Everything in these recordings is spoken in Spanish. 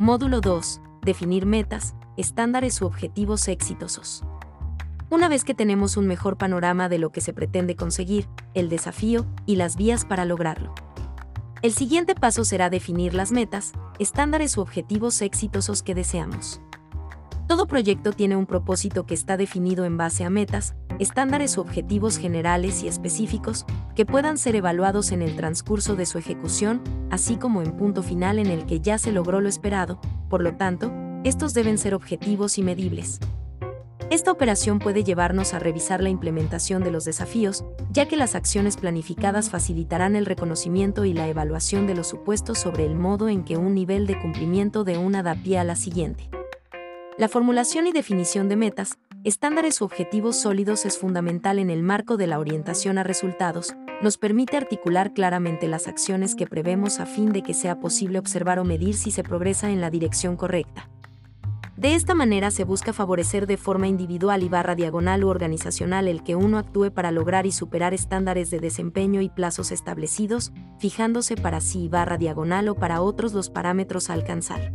Módulo 2. Definir metas, estándares u objetivos exitosos. Una vez que tenemos un mejor panorama de lo que se pretende conseguir, el desafío y las vías para lograrlo. El siguiente paso será definir las metas, estándares u objetivos exitosos que deseamos. Todo proyecto tiene un propósito que está definido en base a metas, estándares u objetivos generales y específicos que puedan ser evaluados en el transcurso de su ejecución, así como en punto final en el que ya se logró lo esperado, por lo tanto, estos deben ser objetivos y medibles. Esta operación puede llevarnos a revisar la implementación de los desafíos, ya que las acciones planificadas facilitarán el reconocimiento y la evaluación de los supuestos sobre el modo en que un nivel de cumplimiento de una da pie a la siguiente. La formulación y definición de metas, estándares u objetivos sólidos es fundamental en el marco de la orientación a resultados, nos permite articular claramente las acciones que prevemos a fin de que sea posible observar o medir si se progresa en la dirección correcta. De esta manera se busca favorecer de forma individual y barra diagonal u organizacional el que uno actúe para lograr y superar estándares de desempeño y plazos establecidos, fijándose para sí barra diagonal o para otros los parámetros a alcanzar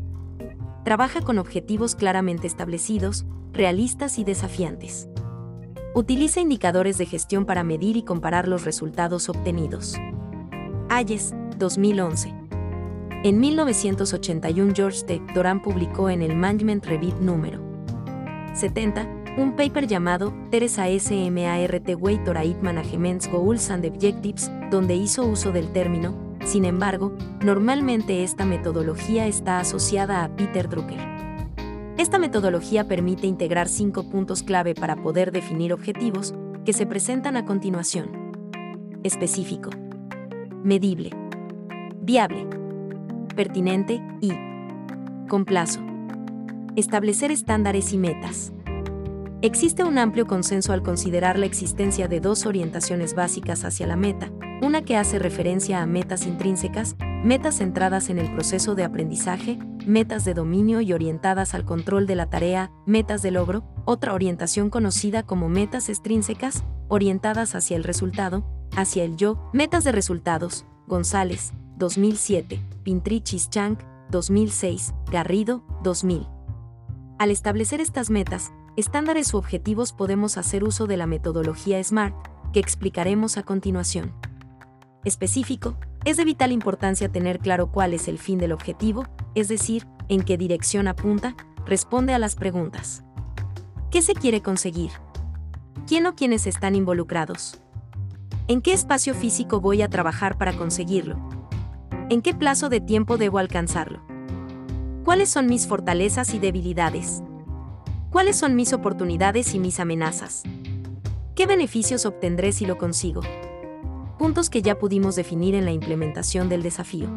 trabaja con objetivos claramente establecidos, realistas y desafiantes. Utiliza indicadores de gestión para medir y comparar los resultados obtenidos. Ayes, 2011. En 1981 George T. Doran publicó en el Management Review número 70 un paper llamado Teresa SMART Weight Aid Management Goals and Objectives, donde hizo uso del término sin embargo, normalmente esta metodología está asociada a Peter Drucker. Esta metodología permite integrar cinco puntos clave para poder definir objetivos que se presentan a continuación. Específico, medible, viable, pertinente y con plazo. Establecer estándares y metas. Existe un amplio consenso al considerar la existencia de dos orientaciones básicas hacia la meta, una que hace referencia a metas intrínsecas, metas centradas en el proceso de aprendizaje, metas de dominio y orientadas al control de la tarea, metas de logro, otra orientación conocida como metas extrínsecas, orientadas hacia el resultado, hacia el yo, metas de resultados, González, 2007, Pintrichis Chang, 2006, Garrido, 2000. Al establecer estas metas, estándares u objetivos podemos hacer uso de la metodología SMART, que explicaremos a continuación. Específico, es de vital importancia tener claro cuál es el fin del objetivo, es decir, en qué dirección apunta, responde a las preguntas. ¿Qué se quiere conseguir? ¿Quién o quiénes están involucrados? ¿En qué espacio físico voy a trabajar para conseguirlo? ¿En qué plazo de tiempo debo alcanzarlo? ¿Cuáles son mis fortalezas y debilidades? ¿Cuáles son mis oportunidades y mis amenazas? ¿Qué beneficios obtendré si lo consigo? Puntos que ya pudimos definir en la implementación del desafío.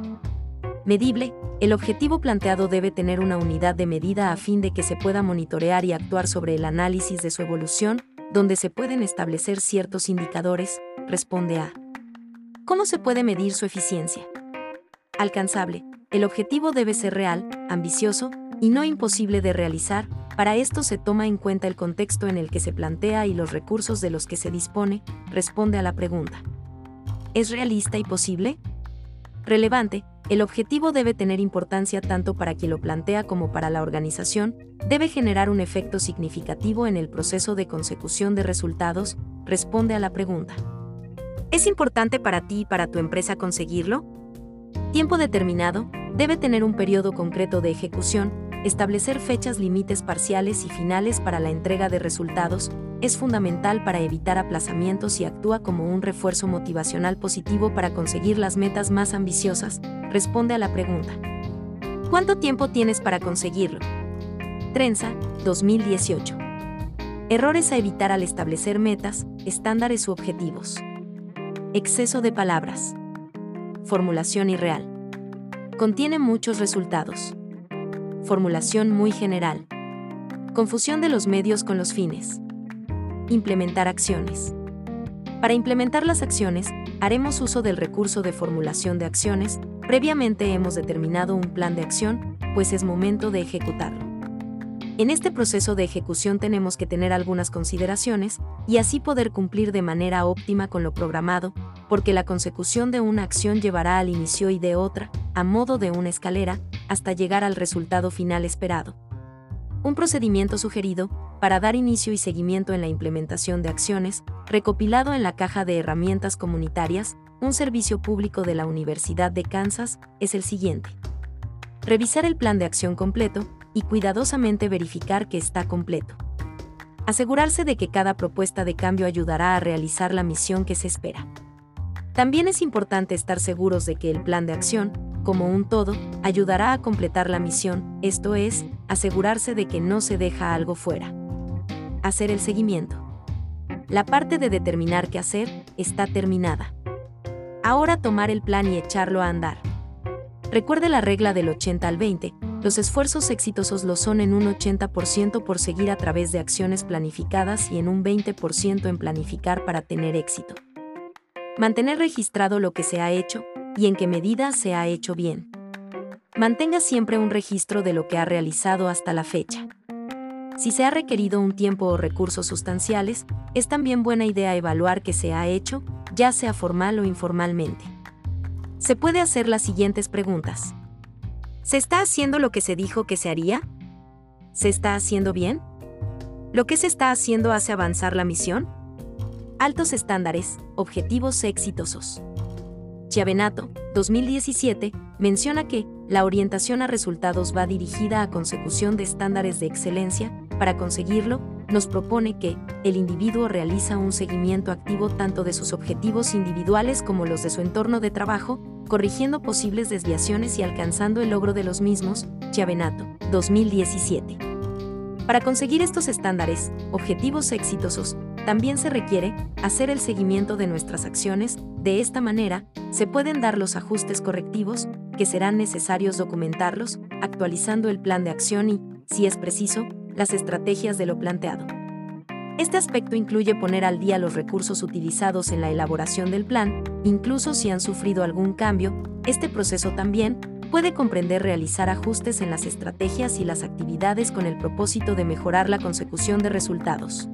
Medible, el objetivo planteado debe tener una unidad de medida a fin de que se pueda monitorear y actuar sobre el análisis de su evolución, donde se pueden establecer ciertos indicadores, responde a. ¿Cómo se puede medir su eficiencia? Alcanzable, el objetivo debe ser real, ambicioso, y no imposible de realizar, para esto se toma en cuenta el contexto en el que se plantea y los recursos de los que se dispone, responde a la pregunta. ¿Es realista y posible? Relevante, el objetivo debe tener importancia tanto para quien lo plantea como para la organización, debe generar un efecto significativo en el proceso de consecución de resultados, responde a la pregunta. ¿Es importante para ti y para tu empresa conseguirlo? Tiempo determinado, debe tener un periodo concreto de ejecución, establecer fechas límites parciales y finales para la entrega de resultados es fundamental para evitar aplazamientos y actúa como un refuerzo motivacional positivo para conseguir las metas más ambiciosas, responde a la pregunta. ¿Cuánto tiempo tienes para conseguirlo? Trenza, 2018. Errores a evitar al establecer metas, estándares u objetivos. Exceso de palabras. Formulación irreal. Contiene muchos resultados formulación muy general. Confusión de los medios con los fines. Implementar acciones. Para implementar las acciones, haremos uso del recurso de formulación de acciones, previamente hemos determinado un plan de acción, pues es momento de ejecutarlo. En este proceso de ejecución tenemos que tener algunas consideraciones y así poder cumplir de manera óptima con lo programado, porque la consecución de una acción llevará al inicio y de otra, a modo de una escalera, hasta llegar al resultado final esperado. Un procedimiento sugerido para dar inicio y seguimiento en la implementación de acciones, recopilado en la caja de herramientas comunitarias, un servicio público de la Universidad de Kansas, es el siguiente. Revisar el plan de acción completo y cuidadosamente verificar que está completo. Asegurarse de que cada propuesta de cambio ayudará a realizar la misión que se espera. También es importante estar seguros de que el plan de acción, como un todo, ayudará a completar la misión, esto es, asegurarse de que no se deja algo fuera. Hacer el seguimiento. La parte de determinar qué hacer está terminada. Ahora tomar el plan y echarlo a andar. Recuerde la regla del 80 al 20, los esfuerzos exitosos lo son en un 80% por seguir a través de acciones planificadas y en un 20% en planificar para tener éxito. Mantener registrado lo que se ha hecho y en qué medida se ha hecho bien. Mantenga siempre un registro de lo que ha realizado hasta la fecha. Si se ha requerido un tiempo o recursos sustanciales, es también buena idea evaluar qué se ha hecho, ya sea formal o informalmente. Se puede hacer las siguientes preguntas. ¿Se está haciendo lo que se dijo que se haría? ¿Se está haciendo bien? ¿Lo que se está haciendo hace avanzar la misión? Altos estándares, objetivos exitosos. Chiavenato, 2017, menciona que la orientación a resultados va dirigida a consecución de estándares de excelencia. Para conseguirlo, nos propone que el individuo realiza un seguimiento activo tanto de sus objetivos individuales como los de su entorno de trabajo, corrigiendo posibles desviaciones y alcanzando el logro de los mismos, Chiavenato, 2017. Para conseguir estos estándares, objetivos exitosos, también se requiere hacer el seguimiento de nuestras acciones, de esta manera, se pueden dar los ajustes correctivos, que serán necesarios documentarlos, actualizando el plan de acción y, si es preciso, las estrategias de lo planteado. Este aspecto incluye poner al día los recursos utilizados en la elaboración del plan, incluso si han sufrido algún cambio, este proceso también puede comprender realizar ajustes en las estrategias y las actividades con el propósito de mejorar la consecución de resultados.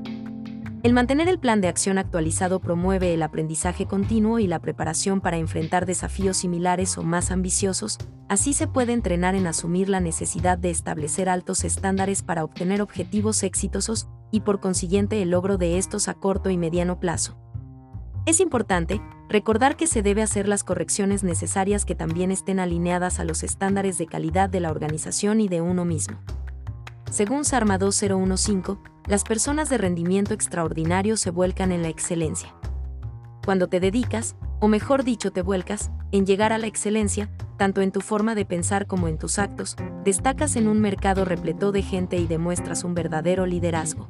El mantener el plan de acción actualizado promueve el aprendizaje continuo y la preparación para enfrentar desafíos similares o más ambiciosos, así se puede entrenar en asumir la necesidad de establecer altos estándares para obtener objetivos exitosos y por consiguiente el logro de estos a corto y mediano plazo. Es importante recordar que se debe hacer las correcciones necesarias que también estén alineadas a los estándares de calidad de la organización y de uno mismo. Según SARMA 2015, las personas de rendimiento extraordinario se vuelcan en la excelencia. Cuando te dedicas, o mejor dicho te vuelcas, en llegar a la excelencia, tanto en tu forma de pensar como en tus actos, destacas en un mercado repleto de gente y demuestras un verdadero liderazgo.